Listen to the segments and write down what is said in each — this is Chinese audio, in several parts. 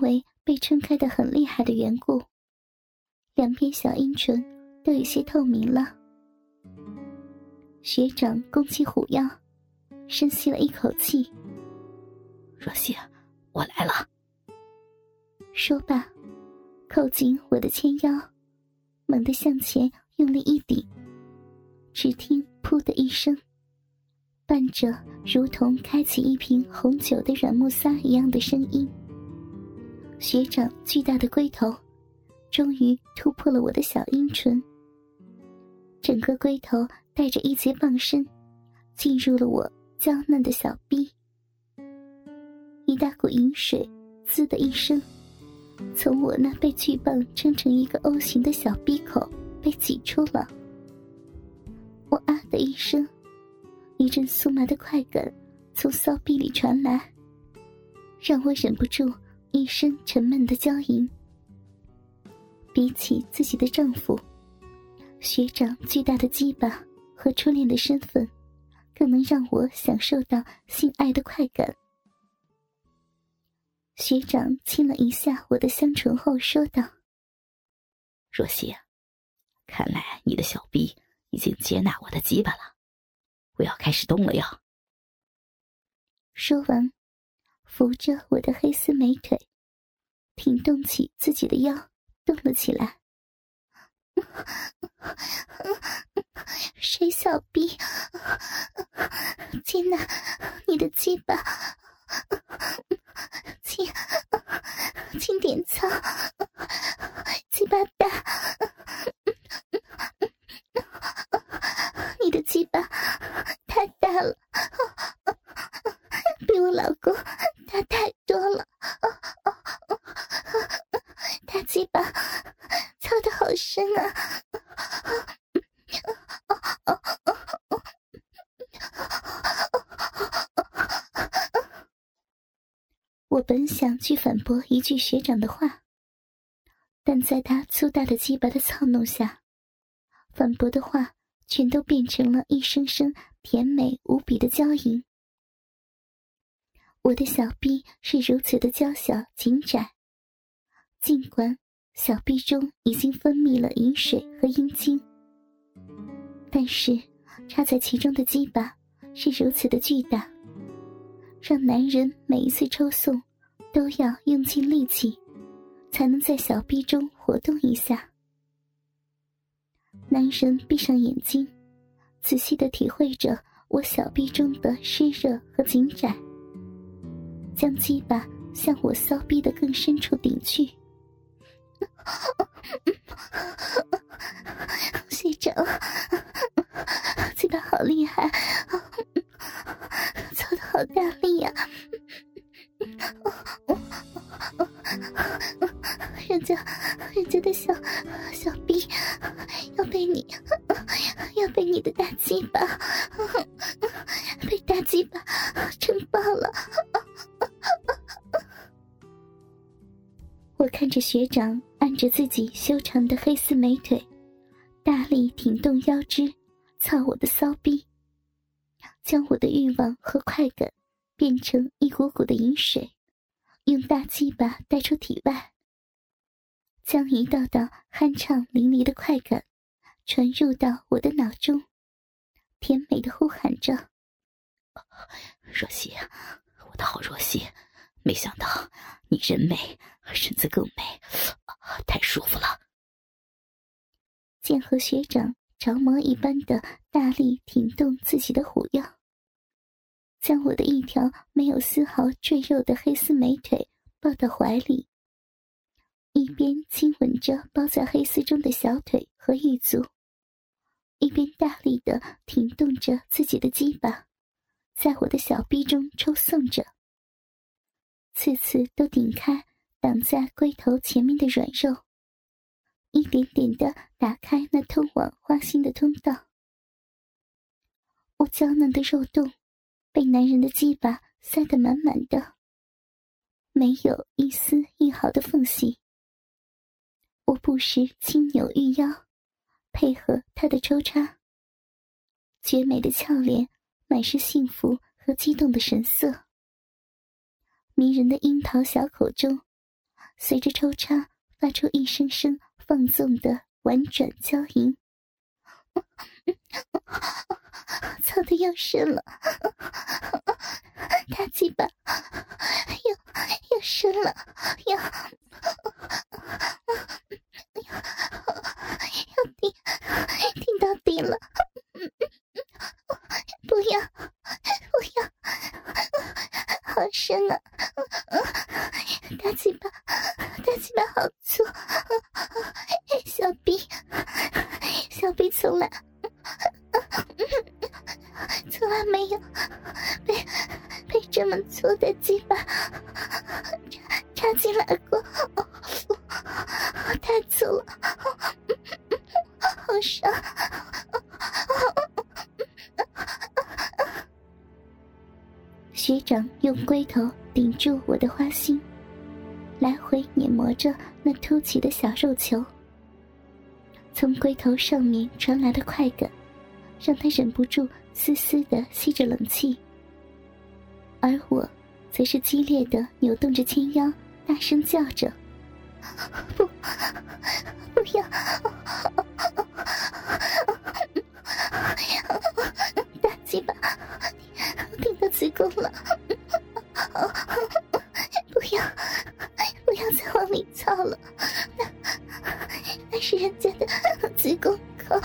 为被撑开的很厉害的缘故，两边小阴唇都有些透明了。学长弓起虎腰，深吸了一口气。若曦，我来了。说罢，扣紧我的纤腰，猛地向前用力一顶，只听“噗”的一声，伴着如同开启一瓶红酒的软木塞一样的声音。学长巨大的龟头，终于突破了我的小阴唇。整个龟头带着一节棒身，进入了我娇嫩的小臂。一大股饮水，滋的一声，从我那被巨棒撑成一个 O 型的小闭口被挤出了。我啊的一声，一阵酥麻的快感从骚逼里传来，让我忍不住。一声沉闷的娇吟。比起自己的丈夫，学长巨大的鸡巴和初恋的身份，更能让我享受到性爱的快感。学长亲了一下我的香唇后说道：“若曦，看来你的小臂已经接纳我的鸡巴了，我要开始动了哟。”说完。扶着我的黑丝美腿，挺动起自己的腰，动了起来。水小臂，接纳你的鸡巴，轻轻点操，鸡巴大，你的鸡巴太大了，比我老公。他太多了，大鸡巴操的好深啊！我本想去反驳一句学长的话，但在他粗大的鸡巴的操弄下，反驳的话全都变成了一声声甜美无比的娇吟。我的小臂是如此的娇小紧窄，尽管小臂中已经分泌了饮水和阴茎，但是插在其中的鸡巴是如此的巨大，让男人每一次抽送都要用尽力气，才能在小臂中活动一下。男人闭上眼睛，仔细的体会着我小臂中的湿热和紧窄。将鸡巴向我骚逼的更深处顶去，学长，被你的大鸡巴，被大鸡巴撑爆了。我看着学长按着自己修长的黑丝美腿，大力挺动腰肢，操我的骚逼，将我的欲望和快感变成一股股的饮水，用大鸡巴带出体外，将一道道酣畅淋漓的快感传入到我的脑中，甜美的呼喊着：“若曦，我的好若曦。”没想到你人美，身子更美，太舒服了。见和学长着魔一般的大力挺动自己的虎腰，将我的一条没有丝毫赘肉的黑丝美腿抱到怀里，一边亲吻着包在黑丝中的小腿和玉足，一边大力的挺动着自己的鸡巴，在我的小臂中抽送着。次次都顶开挡在龟头前面的软肉，一点点的打开那通往花心的通道。我娇嫩的肉洞被男人的鸡巴塞得满满的，没有一丝一毫的缝隙。我不时轻扭玉腰，配合他的抽插，绝美的俏脸满是幸福和激动的神色。迷人的樱桃小口中，随着抽插发出一声声放纵的婉转娇吟，操的又深了，大鸡巴又又深了，要要顶顶到底了，不要不要，好深啊！大鸡巴，大鸡巴好粗，小臂，小臂从来，从来没有。被被这么粗的鸡巴。插插进来过，太粗了，好爽！学长用龟头顶住我的花心。来回碾磨着那凸起的小肉球，从龟头上面传来的快感，让他忍不住丝丝的吸着冷气。而我，则是激烈的扭动着纤腰，大声叫着：“不，不要！大鸡巴顶到子宫了！不要！”要再往里操了，那那是人家的子宫口，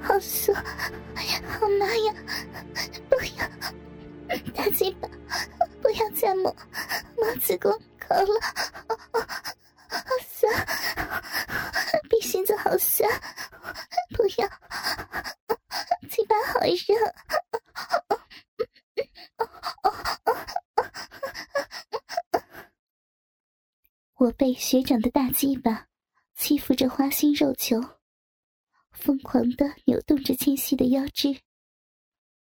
好酥，好麻呀！不要，大鸡巴，不要再摸摸子宫口了，好酸，比心子好酸，不要，鸡巴好热。我被学长的大鸡巴欺负着花心肉球，疯狂的扭动着纤细的腰肢，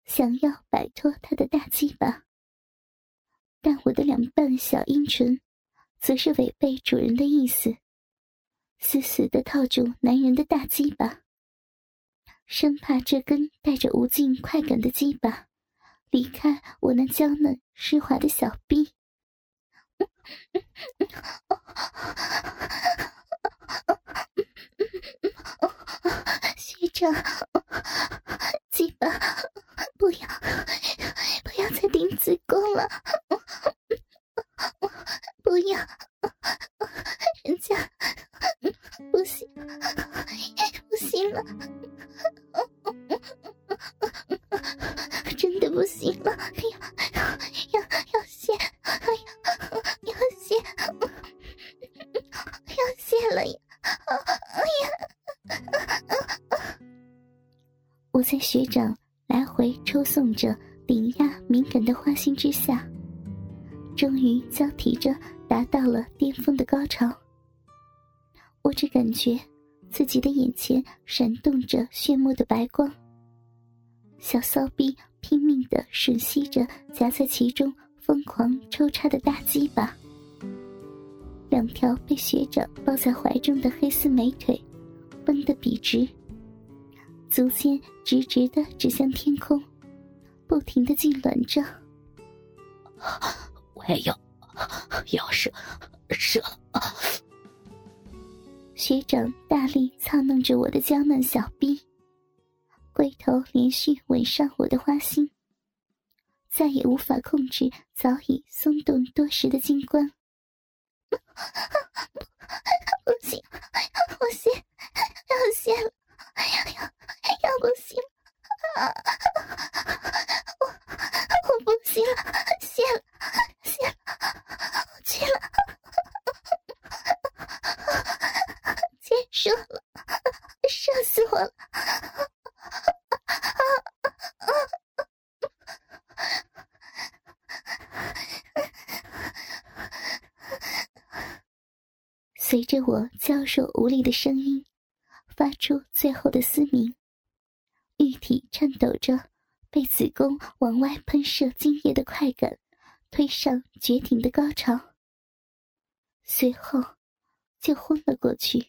想要摆脱他的大鸡巴。但我的两瓣小阴唇，则是违背主人的意思，死死的套住男人的大鸡巴，生怕这根带着无尽快感的鸡巴离开我那娇嫩湿滑的小臂。学长，鸡巴，不要，不要再顶子宫了，在学长来回抽送着、顶压敏感的花心之下，终于交替着达到了巅峰的高潮。我只感觉自己的眼前闪动着炫目的白光，小骚逼拼命的吮吸着夹在其中。疯狂抽插的大鸡巴，两条被学长抱在怀中的黑丝美腿，绷得笔直，足尖直直的指向天空，不停的痉挛着。我也要，要射，射！学长大力操弄着我的娇嫩小臂，龟头连续吻上我的花心。再也无法控制早已松动多时的金冠，不行，我谢，要谢了，要要不行，我我不行了，谢了，谢了，我去了，结束了，射死我了。随着我娇弱无力的声音，发出最后的嘶鸣，玉体颤抖着，被子宫往外喷射精液的快感推上绝顶的高潮，随后就昏了过去。